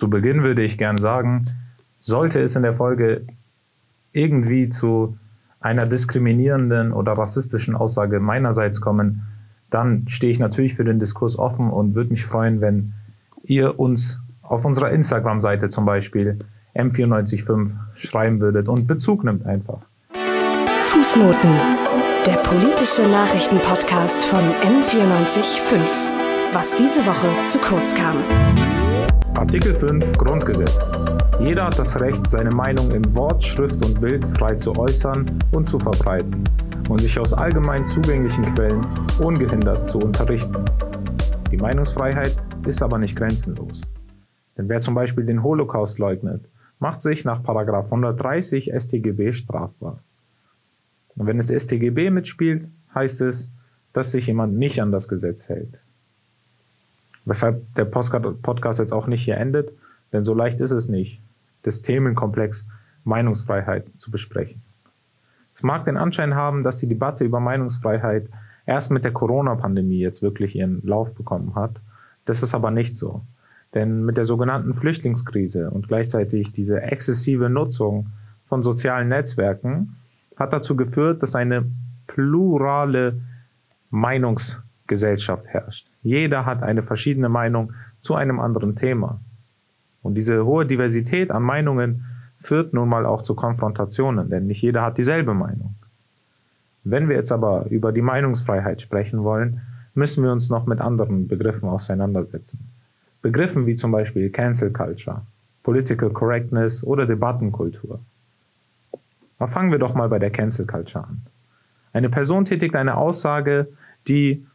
Zu Beginn würde ich gern sagen, sollte es in der Folge irgendwie zu einer diskriminierenden oder rassistischen Aussage meinerseits kommen, dann stehe ich natürlich für den Diskurs offen und würde mich freuen, wenn ihr uns auf unserer Instagram-Seite zum Beispiel M945 schreiben würdet und Bezug nimmt einfach. Fußnoten. Der politische Nachrichtenpodcast von M945. Was diese Woche zu kurz kam. Artikel 5 Grundgesetz. Jeder hat das Recht, seine Meinung in Wort, Schrift und Bild frei zu äußern und zu verbreiten und sich aus allgemein zugänglichen Quellen ungehindert zu unterrichten. Die Meinungsfreiheit ist aber nicht grenzenlos. Denn wer zum Beispiel den Holocaust leugnet, macht sich nach 130 StGB strafbar. Und wenn es StGB mitspielt, heißt es, dass sich jemand nicht an das Gesetz hält. Weshalb der Podcast jetzt auch nicht hier endet, denn so leicht ist es nicht, das Themenkomplex Meinungsfreiheit zu besprechen. Es mag den Anschein haben, dass die Debatte über Meinungsfreiheit erst mit der Corona-Pandemie jetzt wirklich ihren Lauf bekommen hat. Das ist aber nicht so. Denn mit der sogenannten Flüchtlingskrise und gleichzeitig diese exzessive Nutzung von sozialen Netzwerken hat dazu geführt, dass eine plurale Meinungsgesellschaft herrscht. Jeder hat eine verschiedene Meinung zu einem anderen Thema. Und diese hohe Diversität an Meinungen führt nun mal auch zu Konfrontationen, denn nicht jeder hat dieselbe Meinung. Wenn wir jetzt aber über die Meinungsfreiheit sprechen wollen, müssen wir uns noch mit anderen Begriffen auseinandersetzen. Begriffen wie zum Beispiel Cancel Culture, Political Correctness oder Debattenkultur. Aber fangen wir doch mal bei der Cancel Culture an. Eine Person tätigt eine Aussage, die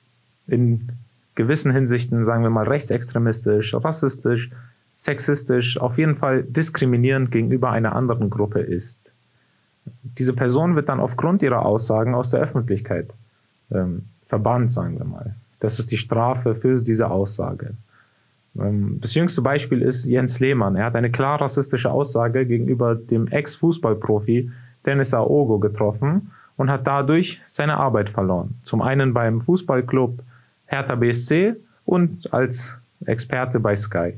in gewissen Hinsichten, sagen wir mal, rechtsextremistisch, rassistisch, sexistisch, auf jeden Fall diskriminierend gegenüber einer anderen Gruppe ist. Diese Person wird dann aufgrund ihrer Aussagen aus der Öffentlichkeit ähm, verbannt, sagen wir mal. Das ist die Strafe für diese Aussage. Ähm, das jüngste Beispiel ist Jens Lehmann. Er hat eine klar rassistische Aussage gegenüber dem Ex-Fußballprofi Dennis Aogo getroffen und hat dadurch seine Arbeit verloren. Zum einen beim Fußballclub Hertha BSC und als Experte bei Sky.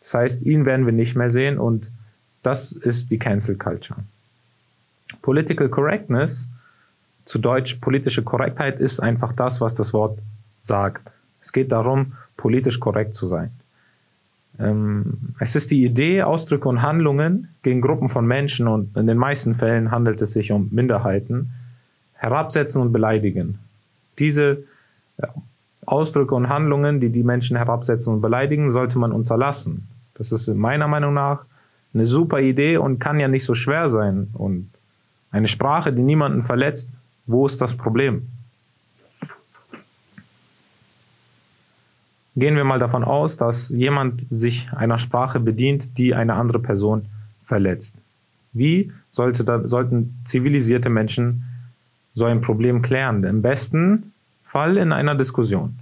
Das heißt, ihn werden wir nicht mehr sehen und das ist die Cancel Culture. Political Correctness, zu Deutsch politische Korrektheit, ist einfach das, was das Wort sagt. Es geht darum, politisch korrekt zu sein. Ähm, es ist die Idee, Ausdrücke und Handlungen gegen Gruppen von Menschen und in den meisten Fällen handelt es sich um Minderheiten, herabsetzen und beleidigen. Diese Ausdrücke und Handlungen, die die Menschen herabsetzen und beleidigen, sollte man unterlassen. Das ist meiner Meinung nach eine super Idee und kann ja nicht so schwer sein. Und eine Sprache, die niemanden verletzt, wo ist das Problem? Gehen wir mal davon aus, dass jemand sich einer Sprache bedient, die eine andere Person verletzt. Wie sollte da, sollten zivilisierte Menschen so ein Problem klären? Im besten Fall in einer Diskussion.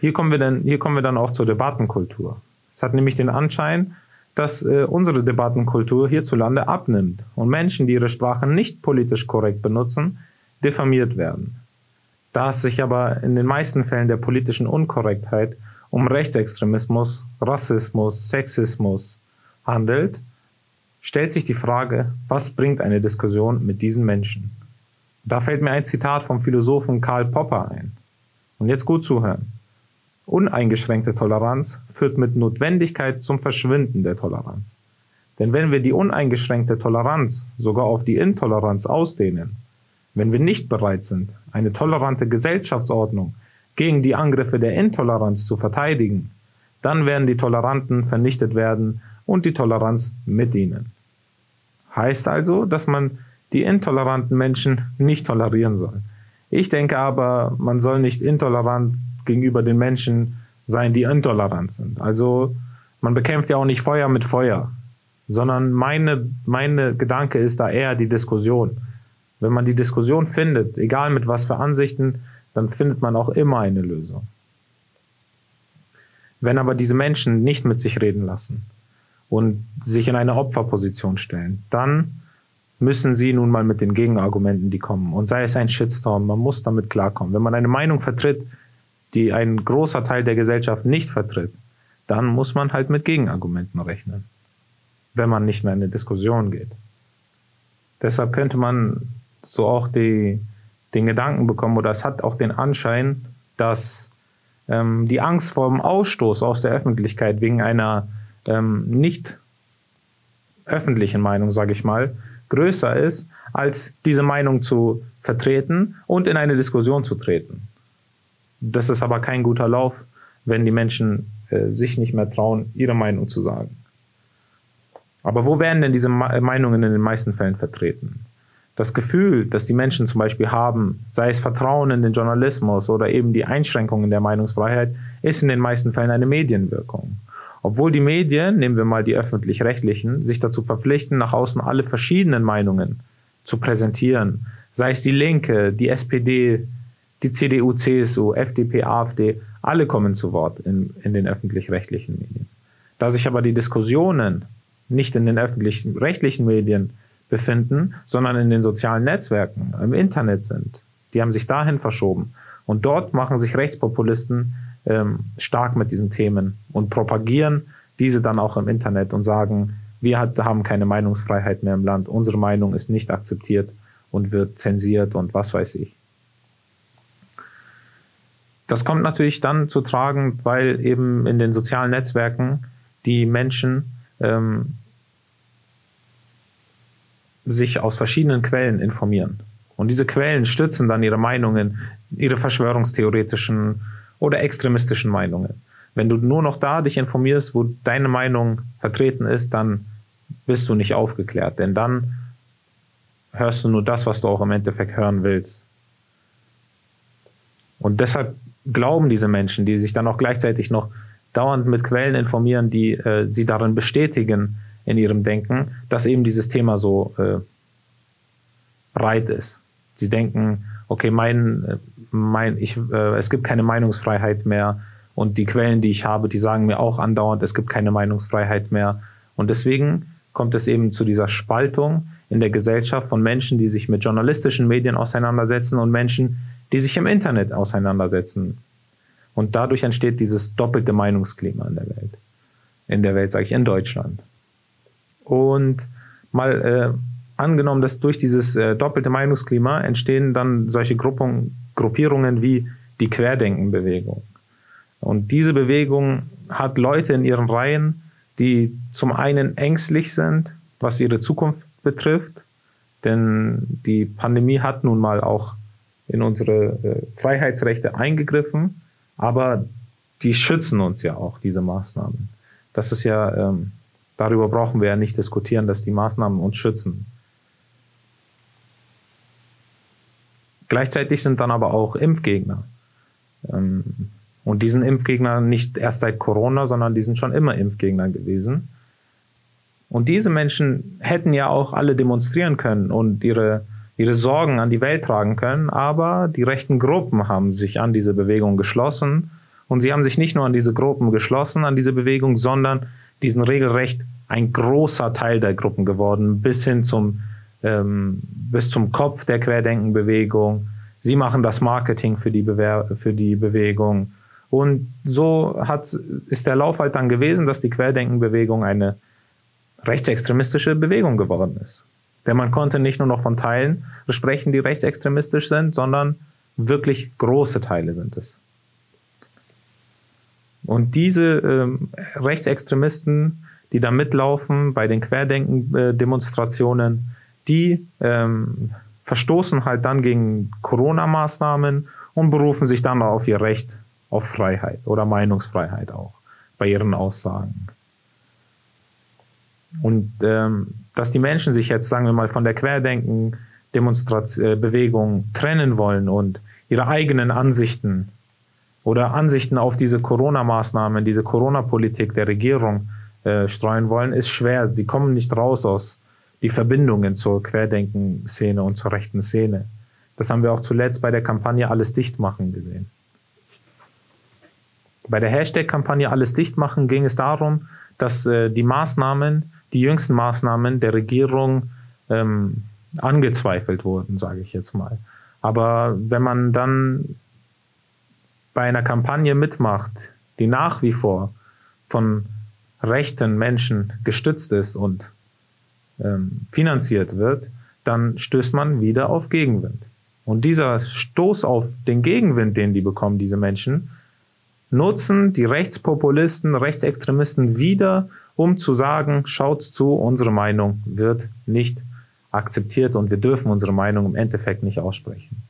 Hier kommen wir dann, hier kommen wir dann auch zur Debattenkultur. Es hat nämlich den Anschein, dass äh, unsere Debattenkultur hierzulande abnimmt und Menschen, die ihre Sprache nicht politisch korrekt benutzen, diffamiert werden. Da es sich aber in den meisten Fällen der politischen Unkorrektheit um Rechtsextremismus, Rassismus, Sexismus handelt, stellt sich die Frage, was bringt eine Diskussion mit diesen Menschen? Da fällt mir ein Zitat vom Philosophen Karl Popper ein. Und jetzt gut zuhören. Uneingeschränkte Toleranz führt mit Notwendigkeit zum Verschwinden der Toleranz. Denn wenn wir die uneingeschränkte Toleranz sogar auf die Intoleranz ausdehnen, wenn wir nicht bereit sind, eine tolerante Gesellschaftsordnung gegen die Angriffe der Intoleranz zu verteidigen, dann werden die Toleranten vernichtet werden und die Toleranz mit ihnen. Heißt also, dass man die intoleranten Menschen nicht tolerieren soll. Ich denke aber, man soll nicht intolerant gegenüber den Menschen sein, die intolerant sind. Also man bekämpft ja auch nicht Feuer mit Feuer, sondern meine, meine Gedanke ist da eher die Diskussion. Wenn man die Diskussion findet, egal mit was für Ansichten, dann findet man auch immer eine Lösung. Wenn aber diese Menschen nicht mit sich reden lassen und sich in eine Opferposition stellen, dann müssen sie nun mal mit den Gegenargumenten, die kommen. Und sei es ein Shitstorm, man muss damit klarkommen. Wenn man eine Meinung vertritt, die ein großer Teil der Gesellschaft nicht vertritt, dann muss man halt mit Gegenargumenten rechnen, wenn man nicht in eine Diskussion geht. Deshalb könnte man so auch die, den Gedanken bekommen, oder es hat auch den Anschein, dass ähm, die Angst vor dem Ausstoß aus der Öffentlichkeit wegen einer ähm, nicht öffentlichen Meinung, sage ich mal, größer ist, als diese Meinung zu vertreten und in eine Diskussion zu treten. Das ist aber kein guter Lauf, wenn die Menschen äh, sich nicht mehr trauen, ihre Meinung zu sagen. Aber wo werden denn diese Meinungen in den meisten Fällen vertreten? Das Gefühl, das die Menschen zum Beispiel haben, sei es Vertrauen in den Journalismus oder eben die Einschränkungen der Meinungsfreiheit, ist in den meisten Fällen eine Medienwirkung. Obwohl die Medien, nehmen wir mal die öffentlich-rechtlichen, sich dazu verpflichten, nach außen alle verschiedenen Meinungen zu präsentieren, sei es die Linke, die SPD, die CDU, CSU, FDP, AfD, alle kommen zu Wort in, in den öffentlich-rechtlichen Medien. Da sich aber die Diskussionen nicht in den öffentlichen rechtlichen Medien befinden, sondern in den sozialen Netzwerken, im Internet sind. Die haben sich dahin verschoben. Und dort machen sich Rechtspopulisten ähm, stark mit diesen Themen und propagieren diese dann auch im Internet und sagen, wir hat, haben keine Meinungsfreiheit mehr im Land, unsere Meinung ist nicht akzeptiert und wird zensiert und was weiß ich. Das kommt natürlich dann zu tragen, weil eben in den sozialen Netzwerken die Menschen ähm, sich aus verschiedenen Quellen informieren. Und diese Quellen stützen dann ihre Meinungen, ihre verschwörungstheoretischen oder extremistischen Meinungen. Wenn du nur noch da dich informierst, wo deine Meinung vertreten ist, dann bist du nicht aufgeklärt, denn dann hörst du nur das, was du auch im Endeffekt hören willst. Und deshalb glauben diese Menschen, die sich dann auch gleichzeitig noch dauernd mit Quellen informieren, die äh, sie darin bestätigen in ihrem Denken, dass eben dieses Thema so äh, breit ist. Sie denken, okay, mein, äh, mein, ich, äh, es gibt keine Meinungsfreiheit mehr und die Quellen, die ich habe, die sagen mir auch andauernd, es gibt keine Meinungsfreiheit mehr. Und deswegen kommt es eben zu dieser Spaltung in der Gesellschaft von Menschen, die sich mit journalistischen Medien auseinandersetzen und Menschen, die sich im Internet auseinandersetzen. Und dadurch entsteht dieses doppelte Meinungsklima in der Welt. In der Welt, sage ich, in Deutschland. Und mal äh, angenommen, dass durch dieses äh, doppelte Meinungsklima entstehen dann solche Gruppung, Gruppierungen wie die Querdenkenbewegung. Und diese Bewegung hat Leute in ihren Reihen, die zum einen ängstlich sind, was ihre Zukunft betrifft, denn die Pandemie hat nun mal auch in unsere äh, Freiheitsrechte eingegriffen, aber die schützen uns ja auch, diese Maßnahmen. Das ist ja, ähm, darüber brauchen wir ja nicht diskutieren, dass die Maßnahmen uns schützen. Gleichzeitig sind dann aber auch Impfgegner. Ähm, und diesen Impfgegner nicht erst seit Corona, sondern die sind schon immer Impfgegner gewesen. Und diese Menschen hätten ja auch alle demonstrieren können und ihre, ihre Sorgen an die Welt tragen können, aber die rechten Gruppen haben sich an diese Bewegung geschlossen. Und sie haben sich nicht nur an diese Gruppen geschlossen, an diese Bewegung, sondern diesen regelrecht ein großer Teil der Gruppen geworden, bis hin zum, ähm, bis zum Kopf der Querdenkenbewegung. Sie machen das Marketing für die, Bewer für die Bewegung. Und so hat, ist der Lauf halt dann gewesen, dass die Querdenkenbewegung eine rechtsextremistische Bewegung geworden ist. Denn man konnte nicht nur noch von Teilen sprechen, die rechtsextremistisch sind, sondern wirklich große Teile sind es. Und diese ähm, Rechtsextremisten, die da mitlaufen bei den Querdenken-Demonstrationen, die ähm, verstoßen halt dann gegen Corona-Maßnahmen und berufen sich dann auf ihr Recht auf Freiheit oder Meinungsfreiheit auch bei ihren Aussagen. Und ähm, dass die Menschen sich jetzt, sagen wir mal, von der Querdenken-Bewegung äh, trennen wollen und ihre eigenen Ansichten oder Ansichten auf diese Corona-Maßnahmen, diese Corona-Politik der Regierung äh, streuen wollen, ist schwer. Sie kommen nicht raus aus die Verbindungen zur Querdenken-Szene und zur rechten Szene. Das haben wir auch zuletzt bei der Kampagne Alles dicht machen gesehen. Bei der Hashtag-Kampagne Alles dicht machen ging es darum, dass äh, die Maßnahmen, die jüngsten Maßnahmen der Regierung ähm, angezweifelt wurden, sage ich jetzt mal. Aber wenn man dann bei einer Kampagne mitmacht, die nach wie vor von rechten Menschen gestützt ist und ähm, finanziert wird, dann stößt man wieder auf Gegenwind. Und dieser Stoß auf den Gegenwind, den die bekommen, diese Menschen, nutzen die Rechtspopulisten, Rechtsextremisten wieder, um zu sagen, schaut zu, unsere Meinung wird nicht akzeptiert und wir dürfen unsere Meinung im Endeffekt nicht aussprechen.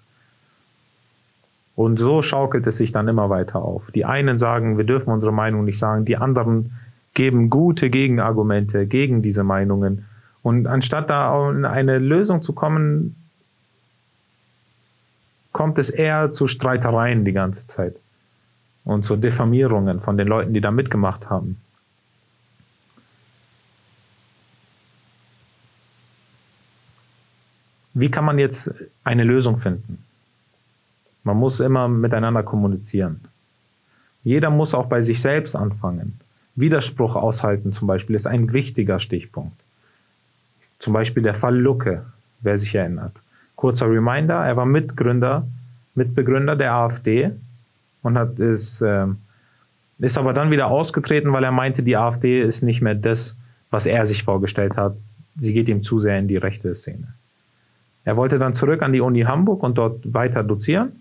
Und so schaukelt es sich dann immer weiter auf. Die einen sagen, wir dürfen unsere Meinung nicht sagen, die anderen geben gute Gegenargumente gegen diese Meinungen. Und anstatt da in eine Lösung zu kommen, kommt es eher zu Streitereien die ganze Zeit und zu Diffamierungen von den Leuten, die da mitgemacht haben. Wie kann man jetzt eine Lösung finden? Man muss immer miteinander kommunizieren. Jeder muss auch bei sich selbst anfangen. Widerspruch aushalten zum Beispiel ist ein wichtiger Stichpunkt. Zum Beispiel der Fall Lucke, wer sich erinnert. Kurzer Reminder, er war Mitgründer, Mitbegründer der AfD und hat, ist, äh, ist aber dann wieder ausgetreten, weil er meinte, die AfD ist nicht mehr das, was er sich vorgestellt hat. Sie geht ihm zu sehr in die rechte Szene. Er wollte dann zurück an die Uni Hamburg und dort weiter dozieren,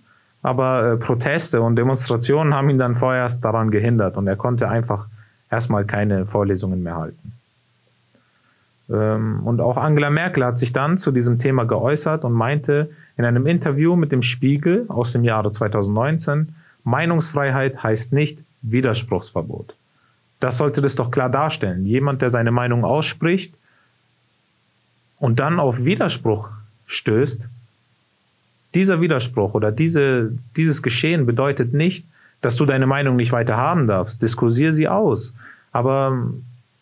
aber äh, Proteste und Demonstrationen haben ihn dann vorerst daran gehindert und er konnte einfach erstmal keine Vorlesungen mehr halten. Ähm, und auch Angela Merkel hat sich dann zu diesem Thema geäußert und meinte in einem Interview mit dem Spiegel aus dem Jahre 2019, Meinungsfreiheit heißt nicht Widerspruchsverbot. Das sollte das doch klar darstellen. Jemand, der seine Meinung ausspricht und dann auf Widerspruch stößt, dieser Widerspruch oder diese, dieses Geschehen bedeutet nicht, dass du deine Meinung nicht weiter haben darfst. Diskursier sie aus. Aber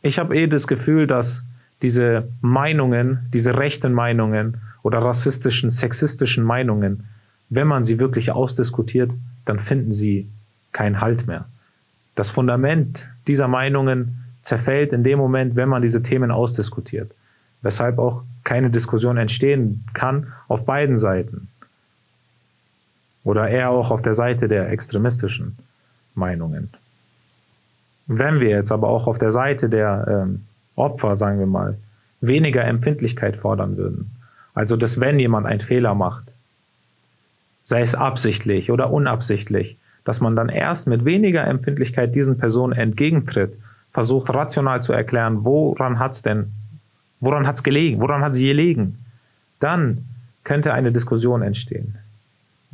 ich habe eh das Gefühl, dass diese Meinungen, diese rechten Meinungen oder rassistischen, sexistischen Meinungen, wenn man sie wirklich ausdiskutiert, dann finden sie keinen Halt mehr. Das Fundament dieser Meinungen zerfällt in dem Moment, wenn man diese Themen ausdiskutiert. Weshalb auch keine Diskussion entstehen kann auf beiden Seiten. Oder eher auch auf der Seite der extremistischen Meinungen. Wenn wir jetzt aber auch auf der Seite der ähm, Opfer, sagen wir mal, weniger Empfindlichkeit fordern würden, also dass wenn jemand einen Fehler macht, sei es absichtlich oder unabsichtlich, dass man dann erst mit weniger Empfindlichkeit diesen Personen entgegentritt, versucht rational zu erklären, woran hat's denn Woran hat es gelegen? Woran hat sie gelegen? Dann könnte eine Diskussion entstehen.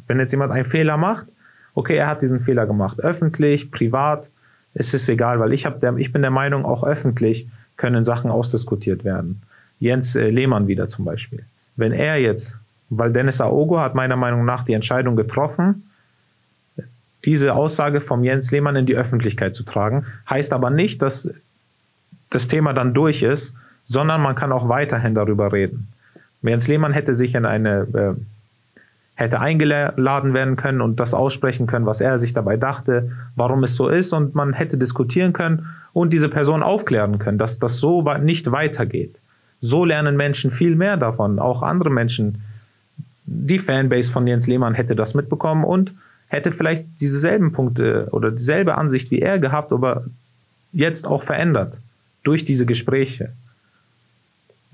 Wenn jetzt jemand einen Fehler macht, okay, er hat diesen Fehler gemacht. Öffentlich, privat, ist es egal, weil ich, der, ich bin der Meinung, auch öffentlich können Sachen ausdiskutiert werden. Jens äh, Lehmann wieder zum Beispiel. Wenn er jetzt, weil Dennis Aogo hat meiner Meinung nach die Entscheidung getroffen, diese Aussage vom Jens Lehmann in die Öffentlichkeit zu tragen, heißt aber nicht, dass das Thema dann durch ist sondern man kann auch weiterhin darüber reden. Jens Lehmann hätte sich in eine, äh, hätte eingeladen werden können und das aussprechen können, was er sich dabei dachte, warum es so ist und man hätte diskutieren können und diese Person aufklären können, dass das so nicht weitergeht. So lernen Menschen viel mehr davon, auch andere Menschen. Die Fanbase von Jens Lehmann hätte das mitbekommen und hätte vielleicht dieselben Punkte oder dieselbe Ansicht wie er gehabt, aber jetzt auch verändert durch diese Gespräche.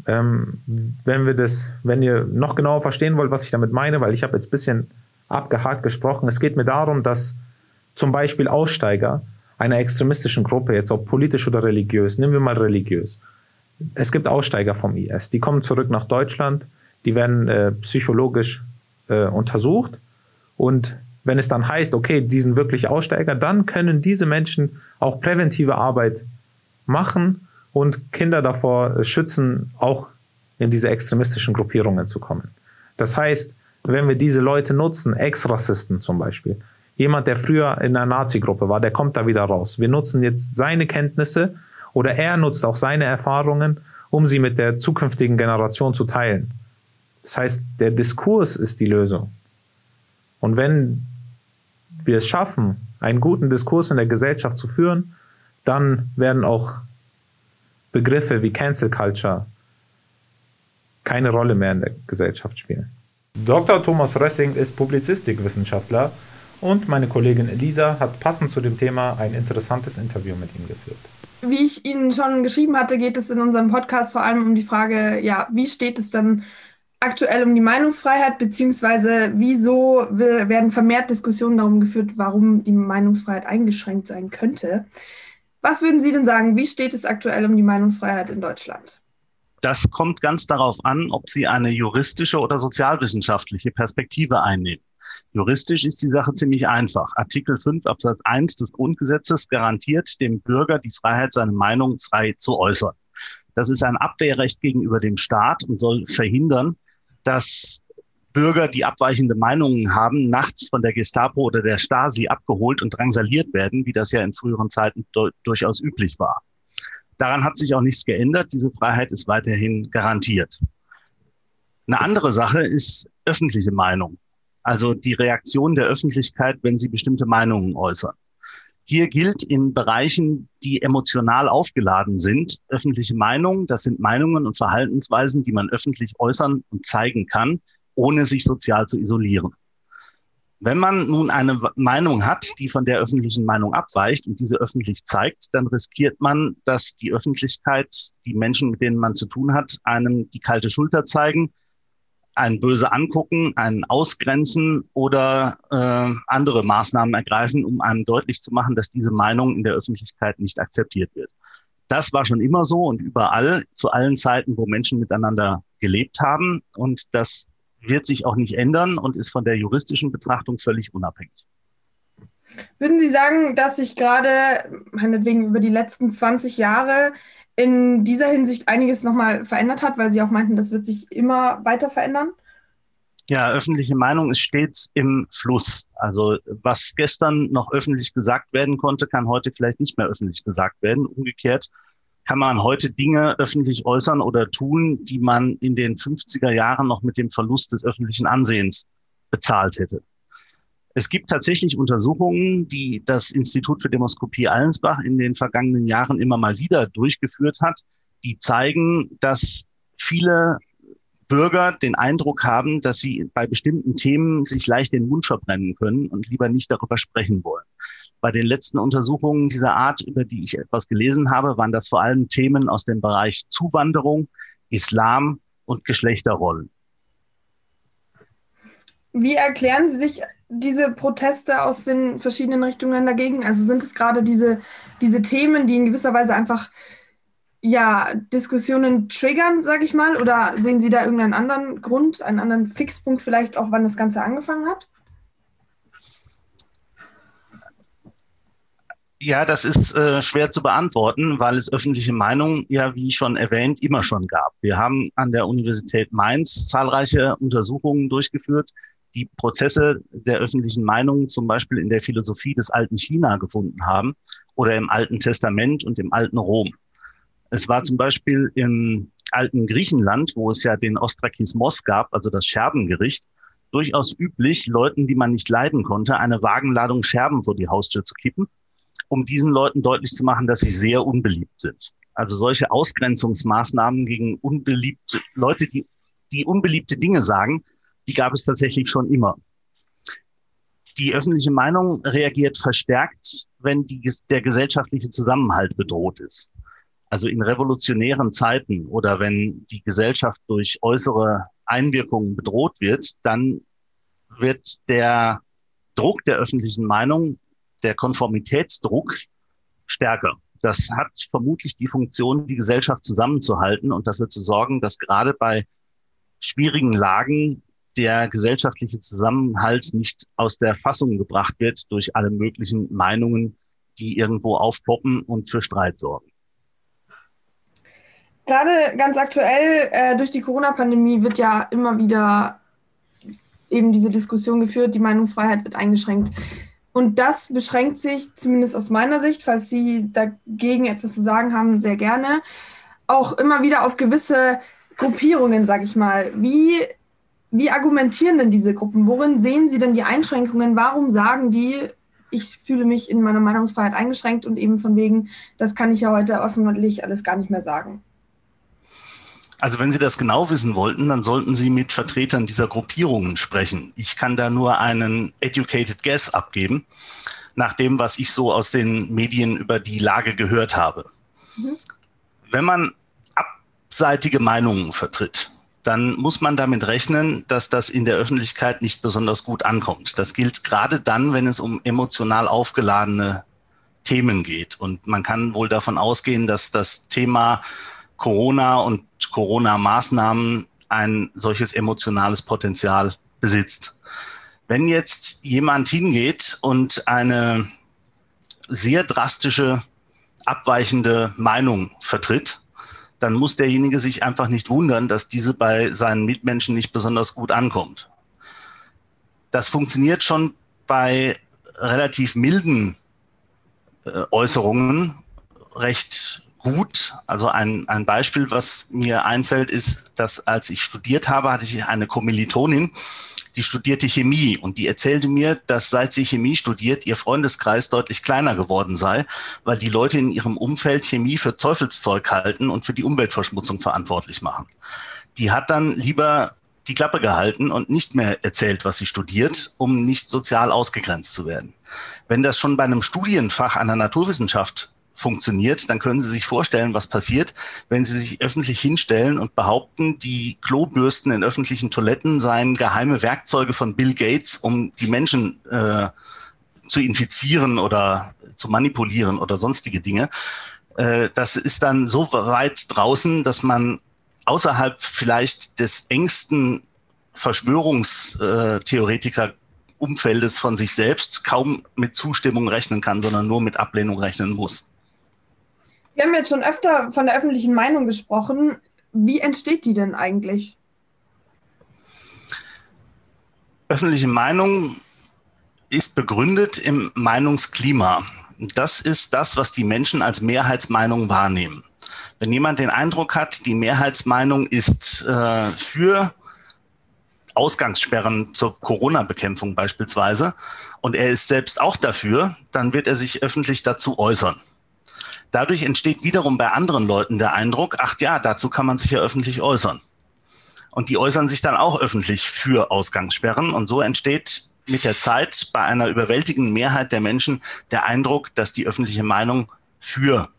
Ähm, wenn wir das, wenn ihr noch genauer verstehen wollt, was ich damit meine, weil ich habe jetzt ein bisschen abgehakt gesprochen. Es geht mir darum, dass zum Beispiel Aussteiger einer extremistischen Gruppe, jetzt ob politisch oder religiös, nehmen wir mal religiös. Es gibt Aussteiger vom IS, die kommen zurück nach Deutschland, die werden äh, psychologisch äh, untersucht und wenn es dann heißt, okay, die sind wirklich Aussteiger, dann können diese Menschen auch präventive Arbeit machen und Kinder davor schützen, auch in diese extremistischen Gruppierungen zu kommen. Das heißt, wenn wir diese Leute nutzen, Ex-Rassisten zum Beispiel, jemand, der früher in einer Nazi-Gruppe war, der kommt da wieder raus. Wir nutzen jetzt seine Kenntnisse oder er nutzt auch seine Erfahrungen, um sie mit der zukünftigen Generation zu teilen. Das heißt, der Diskurs ist die Lösung. Und wenn wir es schaffen, einen guten Diskurs in der Gesellschaft zu führen, dann werden auch Begriffe wie Cancel Culture keine Rolle mehr in der Gesellschaft spielen. Dr. Thomas Rössing ist Publizistikwissenschaftler Und meine Kollegin Elisa hat passend zu dem Thema ein interessantes Interview mit ihm geführt. Wie ich Ihnen schon geschrieben hatte, geht es in unserem Podcast vor allem um die Frage, ja, wie steht es dann aktuell um die Meinungsfreiheit, beziehungsweise wieso werden vermehrt Diskussionen darum geführt, warum die Meinungsfreiheit eingeschränkt sein könnte. Was würden Sie denn sagen, wie steht es aktuell um die Meinungsfreiheit in Deutschland? Das kommt ganz darauf an, ob Sie eine juristische oder sozialwissenschaftliche Perspektive einnehmen. Juristisch ist die Sache ziemlich einfach. Artikel 5 Absatz 1 des Grundgesetzes garantiert dem Bürger die Freiheit, seine Meinung frei zu äußern. Das ist ein Abwehrrecht gegenüber dem Staat und soll verhindern, dass Bürger, die abweichende Meinungen haben, nachts von der Gestapo oder der Stasi abgeholt und drangsaliert werden, wie das ja in früheren Zeiten durchaus üblich war. Daran hat sich auch nichts geändert. Diese Freiheit ist weiterhin garantiert. Eine andere Sache ist öffentliche Meinung, also die Reaktion der Öffentlichkeit, wenn sie bestimmte Meinungen äußern. Hier gilt in Bereichen, die emotional aufgeladen sind, öffentliche Meinung. Das sind Meinungen und Verhaltensweisen, die man öffentlich äußern und zeigen kann, ohne sich sozial zu isolieren. Wenn man nun eine Meinung hat, die von der öffentlichen Meinung abweicht und diese öffentlich zeigt, dann riskiert man, dass die Öffentlichkeit, die Menschen, mit denen man zu tun hat, einem die kalte Schulter zeigen, ein böse angucken, einen ausgrenzen oder äh, andere Maßnahmen ergreifen, um einem deutlich zu machen, dass diese Meinung in der Öffentlichkeit nicht akzeptiert wird. Das war schon immer so und überall zu allen Zeiten, wo Menschen miteinander gelebt haben. Und das wird sich auch nicht ändern und ist von der juristischen Betrachtung völlig unabhängig. Würden Sie sagen, dass sich gerade, meinetwegen über die letzten 20 Jahre in dieser Hinsicht einiges nochmal verändert hat, weil Sie auch meinten, das wird sich immer weiter verändern? Ja, öffentliche Meinung ist stets im Fluss. Also was gestern noch öffentlich gesagt werden konnte, kann heute vielleicht nicht mehr öffentlich gesagt werden. Umgekehrt kann man heute Dinge öffentlich äußern oder tun, die man in den 50er Jahren noch mit dem Verlust des öffentlichen Ansehens bezahlt hätte. Es gibt tatsächlich Untersuchungen, die das Institut für Demoskopie Allensbach in den vergangenen Jahren immer mal wieder durchgeführt hat, die zeigen, dass viele Bürger den Eindruck haben, dass sie bei bestimmten Themen sich leicht den Mund verbrennen können und lieber nicht darüber sprechen wollen. Bei den letzten Untersuchungen dieser Art, über die ich etwas gelesen habe, waren das vor allem Themen aus dem Bereich Zuwanderung, Islam und Geschlechterrollen. Wie erklären Sie sich diese Proteste aus den verschiedenen Richtungen dagegen? Also sind es gerade diese, diese Themen, die in gewisser Weise einfach ja, Diskussionen triggern, sage ich mal? Oder sehen Sie da irgendeinen anderen Grund, einen anderen Fixpunkt vielleicht auch, wann das Ganze angefangen hat? Ja, das ist äh, schwer zu beantworten, weil es öffentliche Meinung ja, wie schon erwähnt, immer schon gab. Wir haben an der Universität Mainz zahlreiche Untersuchungen durchgeführt, die Prozesse der öffentlichen Meinung zum Beispiel in der Philosophie des alten China gefunden haben oder im Alten Testament und im alten Rom. Es war zum Beispiel im alten Griechenland, wo es ja den Ostrakismos gab, also das Scherbengericht, durchaus üblich, Leuten, die man nicht leiden konnte, eine Wagenladung Scherben vor die Haustür zu kippen um diesen Leuten deutlich zu machen, dass sie sehr unbeliebt sind. Also solche Ausgrenzungsmaßnahmen gegen unbeliebte Leute, die, die unbeliebte Dinge sagen, die gab es tatsächlich schon immer. Die öffentliche Meinung reagiert verstärkt, wenn die, der gesellschaftliche Zusammenhalt bedroht ist. Also in revolutionären Zeiten oder wenn die Gesellschaft durch äußere Einwirkungen bedroht wird, dann wird der Druck der öffentlichen Meinung der Konformitätsdruck stärker. Das hat vermutlich die Funktion, die Gesellschaft zusammenzuhalten und dafür zu sorgen, dass gerade bei schwierigen Lagen der gesellschaftliche Zusammenhalt nicht aus der Fassung gebracht wird durch alle möglichen Meinungen, die irgendwo aufpoppen und für Streit sorgen. Gerade ganz aktuell äh, durch die Corona-Pandemie wird ja immer wieder eben diese Diskussion geführt, die Meinungsfreiheit wird eingeschränkt. Und das beschränkt sich, zumindest aus meiner Sicht, falls Sie dagegen etwas zu sagen haben, sehr gerne, auch immer wieder auf gewisse Gruppierungen, sage ich mal. Wie, wie argumentieren denn diese Gruppen? Worin sehen Sie denn die Einschränkungen? Warum sagen die, ich fühle mich in meiner Meinungsfreiheit eingeschränkt und eben von wegen, das kann ich ja heute öffentlich alles gar nicht mehr sagen? Also wenn Sie das genau wissen wollten, dann sollten Sie mit Vertretern dieser Gruppierungen sprechen. Ich kann da nur einen educated guess abgeben, nach dem, was ich so aus den Medien über die Lage gehört habe. Mhm. Wenn man abseitige Meinungen vertritt, dann muss man damit rechnen, dass das in der Öffentlichkeit nicht besonders gut ankommt. Das gilt gerade dann, wenn es um emotional aufgeladene Themen geht. Und man kann wohl davon ausgehen, dass das Thema Corona und Corona-Maßnahmen ein solches emotionales Potenzial besitzt. Wenn jetzt jemand hingeht und eine sehr drastische, abweichende Meinung vertritt, dann muss derjenige sich einfach nicht wundern, dass diese bei seinen Mitmenschen nicht besonders gut ankommt. Das funktioniert schon bei relativ milden äh, Äußerungen recht gut. Also ein, ein Beispiel, was mir einfällt, ist, dass als ich studiert habe, hatte ich eine Kommilitonin, die studierte Chemie und die erzählte mir, dass seit sie Chemie studiert, ihr Freundeskreis deutlich kleiner geworden sei, weil die Leute in ihrem Umfeld Chemie für Teufelszeug halten und für die Umweltverschmutzung verantwortlich machen. Die hat dann lieber die Klappe gehalten und nicht mehr erzählt, was sie studiert, um nicht sozial ausgegrenzt zu werden. Wenn das schon bei einem Studienfach einer Naturwissenschaft funktioniert, dann können Sie sich vorstellen, was passiert, wenn Sie sich öffentlich hinstellen und behaupten, die Klobürsten in öffentlichen Toiletten seien geheime Werkzeuge von Bill Gates, um die Menschen äh, zu infizieren oder zu manipulieren oder sonstige Dinge. Äh, das ist dann so weit draußen, dass man außerhalb vielleicht des engsten Verschwörungstheoretiker Umfeldes von sich selbst kaum mit Zustimmung rechnen kann, sondern nur mit Ablehnung rechnen muss. Sie haben jetzt schon öfter von der öffentlichen Meinung gesprochen. Wie entsteht die denn eigentlich? Öffentliche Meinung ist begründet im Meinungsklima. Das ist das, was die Menschen als Mehrheitsmeinung wahrnehmen. Wenn jemand den Eindruck hat, die Mehrheitsmeinung ist äh, für Ausgangssperren zur Corona-Bekämpfung beispielsweise und er ist selbst auch dafür, dann wird er sich öffentlich dazu äußern. Dadurch entsteht wiederum bei anderen Leuten der Eindruck, ach ja, dazu kann man sich ja öffentlich äußern. Und die äußern sich dann auch öffentlich für Ausgangssperren. Und so entsteht mit der Zeit bei einer überwältigenden Mehrheit der Menschen der Eindruck, dass die öffentliche Meinung für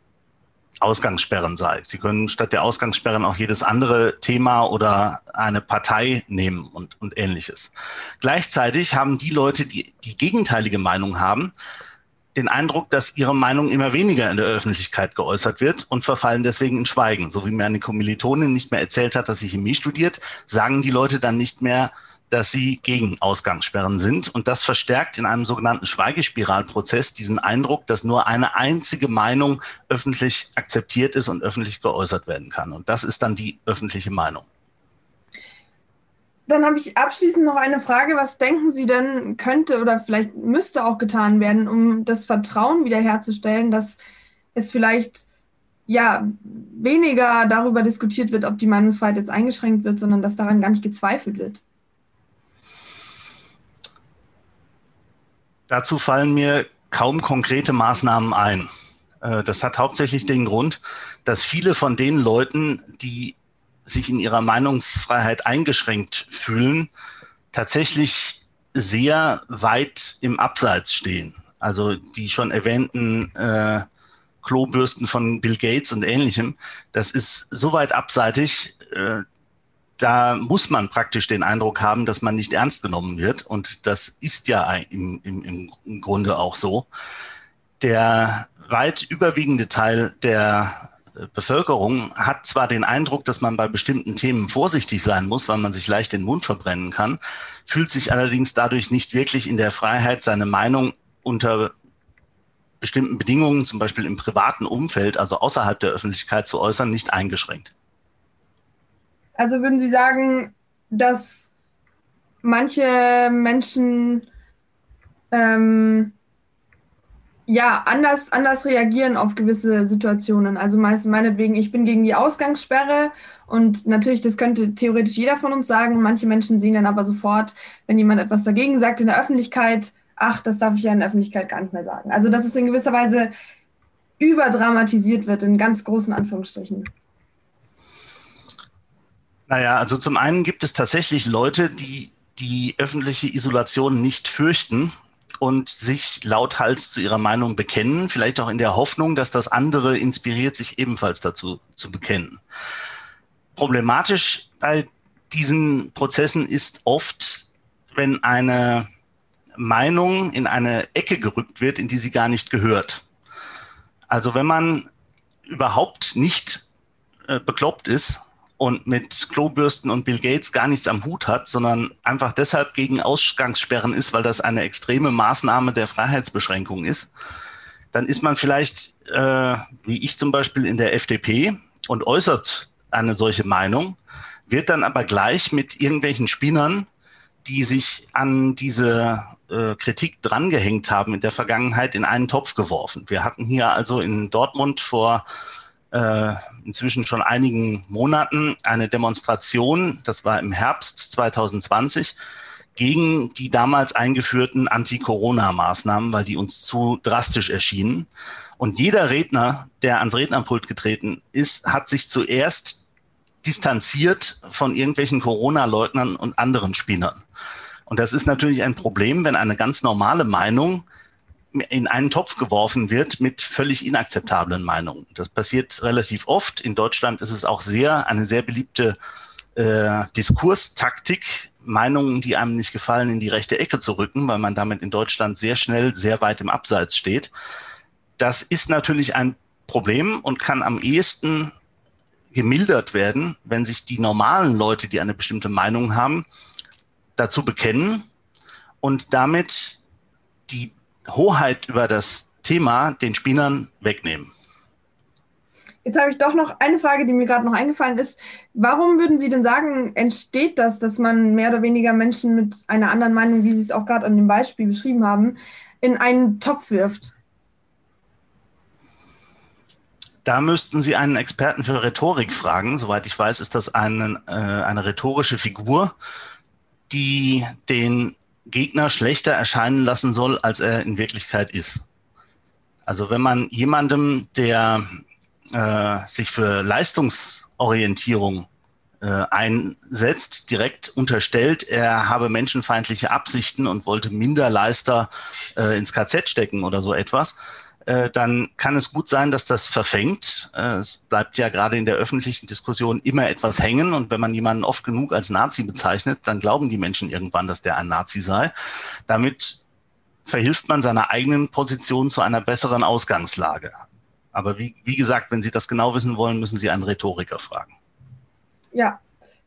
Ausgangssperren sei. Sie können statt der Ausgangssperren auch jedes andere Thema oder eine Partei nehmen und, und ähnliches. Gleichzeitig haben die Leute, die die gegenteilige Meinung haben, den Eindruck, dass ihre Meinung immer weniger in der Öffentlichkeit geäußert wird und verfallen deswegen in Schweigen. So wie mir eine Kommilitonin nicht mehr erzählt hat, dass sie Chemie studiert, sagen die Leute dann nicht mehr, dass sie gegen Ausgangssperren sind. Und das verstärkt in einem sogenannten Schweigespiralprozess diesen Eindruck, dass nur eine einzige Meinung öffentlich akzeptiert ist und öffentlich geäußert werden kann. Und das ist dann die öffentliche Meinung. Dann habe ich abschließend noch eine Frage. Was denken Sie denn könnte oder vielleicht müsste auch getan werden, um das Vertrauen wiederherzustellen, dass es vielleicht ja weniger darüber diskutiert wird, ob die Meinungsfreiheit jetzt eingeschränkt wird, sondern dass daran gar nicht gezweifelt wird? Dazu fallen mir kaum konkrete Maßnahmen ein. Äh, das hat hauptsächlich den Grund, dass viele von den Leuten, die sich in ihrer Meinungsfreiheit eingeschränkt fühlen, tatsächlich sehr weit im Abseits stehen. Also die schon erwähnten äh, Klobürsten von Bill Gates und ähnlichem, das ist so weit abseitig, äh, da muss man praktisch den Eindruck haben, dass man nicht ernst genommen wird. Und das ist ja im, im, im Grunde auch so. Der weit überwiegende Teil der Bevölkerung hat zwar den Eindruck, dass man bei bestimmten Themen vorsichtig sein muss, weil man sich leicht den Mund verbrennen kann, fühlt sich allerdings dadurch nicht wirklich in der Freiheit, seine Meinung unter bestimmten Bedingungen, zum Beispiel im privaten Umfeld, also außerhalb der Öffentlichkeit zu äußern, nicht eingeschränkt. Also würden Sie sagen, dass manche Menschen ähm, ja, anders, anders reagieren auf gewisse Situationen. Also meist meinetwegen, ich bin gegen die Ausgangssperre und natürlich, das könnte theoretisch jeder von uns sagen. Manche Menschen sehen dann aber sofort, wenn jemand etwas dagegen sagt in der Öffentlichkeit, ach, das darf ich ja in der Öffentlichkeit gar nicht mehr sagen. Also, dass es in gewisser Weise überdramatisiert wird, in ganz großen Anführungsstrichen. Naja, also zum einen gibt es tatsächlich Leute, die die öffentliche Isolation nicht fürchten und sich lauthals zu ihrer Meinung bekennen, vielleicht auch in der Hoffnung, dass das andere inspiriert, sich ebenfalls dazu zu bekennen. Problematisch bei diesen Prozessen ist oft, wenn eine Meinung in eine Ecke gerückt wird, in die sie gar nicht gehört. Also wenn man überhaupt nicht äh, bekloppt ist und mit Klobürsten und Bill Gates gar nichts am Hut hat, sondern einfach deshalb gegen Ausgangssperren ist, weil das eine extreme Maßnahme der Freiheitsbeschränkung ist, dann ist man vielleicht, äh, wie ich zum Beispiel, in der FDP und äußert eine solche Meinung, wird dann aber gleich mit irgendwelchen Spinnern, die sich an diese äh, Kritik drangehängt haben in der Vergangenheit, in einen Topf geworfen. Wir hatten hier also in Dortmund vor äh, inzwischen schon einigen Monaten eine Demonstration, das war im Herbst 2020, gegen die damals eingeführten Anti-Corona-Maßnahmen, weil die uns zu drastisch erschienen. Und jeder Redner, der ans Rednerpult getreten ist, hat sich zuerst distanziert von irgendwelchen Corona-Leugnern und anderen Spinnern. Und das ist natürlich ein Problem, wenn eine ganz normale Meinung in einen Topf geworfen wird mit völlig inakzeptablen Meinungen. Das passiert relativ oft. In Deutschland ist es auch sehr eine sehr beliebte äh, Diskurstaktik, Meinungen, die einem nicht gefallen, in die rechte Ecke zu rücken, weil man damit in Deutschland sehr schnell sehr weit im Abseits steht. Das ist natürlich ein Problem und kann am ehesten gemildert werden, wenn sich die normalen Leute, die eine bestimmte Meinung haben, dazu bekennen und damit die Hoheit über das Thema den Spielern wegnehmen. Jetzt habe ich doch noch eine Frage, die mir gerade noch eingefallen ist. Warum würden Sie denn sagen, entsteht das, dass man mehr oder weniger Menschen mit einer anderen Meinung, wie Sie es auch gerade an dem Beispiel beschrieben haben, in einen Topf wirft? Da müssten Sie einen Experten für Rhetorik fragen. Soweit ich weiß, ist das eine, äh, eine rhetorische Figur, die den Gegner schlechter erscheinen lassen soll, als er in Wirklichkeit ist. Also wenn man jemandem, der äh, sich für Leistungsorientierung äh, einsetzt, direkt unterstellt, er habe menschenfeindliche Absichten und wollte Minderleister äh, ins KZ stecken oder so etwas, äh, dann kann es gut sein, dass das verfängt. Äh, es bleibt ja gerade in der öffentlichen Diskussion immer etwas hängen. Und wenn man jemanden oft genug als Nazi bezeichnet, dann glauben die Menschen irgendwann, dass der ein Nazi sei. Damit verhilft man seiner eigenen Position zu einer besseren Ausgangslage. Aber wie, wie gesagt, wenn Sie das genau wissen wollen, müssen Sie einen Rhetoriker fragen. Ja,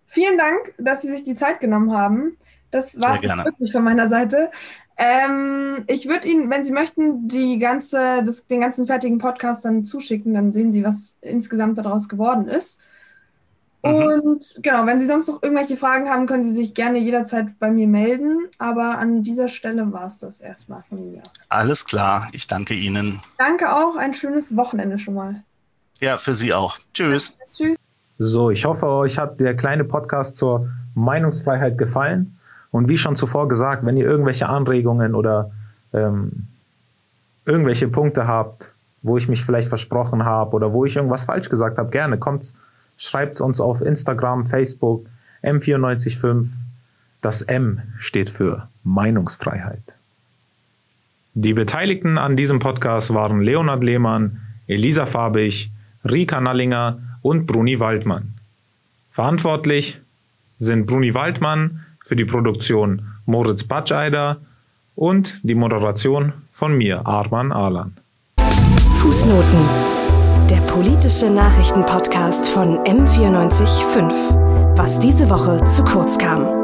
vielen Dank, dass Sie sich die Zeit genommen haben. Das war es wirklich von meiner Seite. Ähm, ich würde Ihnen, wenn Sie möchten, die ganze, das, den ganzen fertigen Podcast dann zuschicken, dann sehen Sie, was insgesamt daraus geworden ist. Mhm. Und genau, wenn Sie sonst noch irgendwelche Fragen haben, können Sie sich gerne jederzeit bei mir melden. Aber an dieser Stelle war es das erstmal von mir. Alles klar, ich danke Ihnen. Danke auch, ein schönes Wochenende schon mal. Ja, für Sie auch. Tschüss. Tschüss. So, ich hoffe, euch hat der kleine Podcast zur Meinungsfreiheit gefallen. Und wie schon zuvor gesagt, wenn ihr irgendwelche Anregungen oder ähm, irgendwelche Punkte habt, wo ich mich vielleicht versprochen habe oder wo ich irgendwas falsch gesagt habe, gerne kommt, schreibt uns auf Instagram, Facebook, M945. Das M steht für Meinungsfreiheit. Die Beteiligten an diesem Podcast waren Leonhard Lehmann, Elisa Fabich, Rika Nallinger und Bruni Waldmann. Verantwortlich sind Bruni Waldmann, für die Produktion Moritz Batscheider und die Moderation von mir, Arman Alan. Fußnoten. Der politische Nachrichtenpodcast von M945. Was diese Woche zu kurz kam.